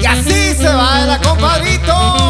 Y así se va el compadrito.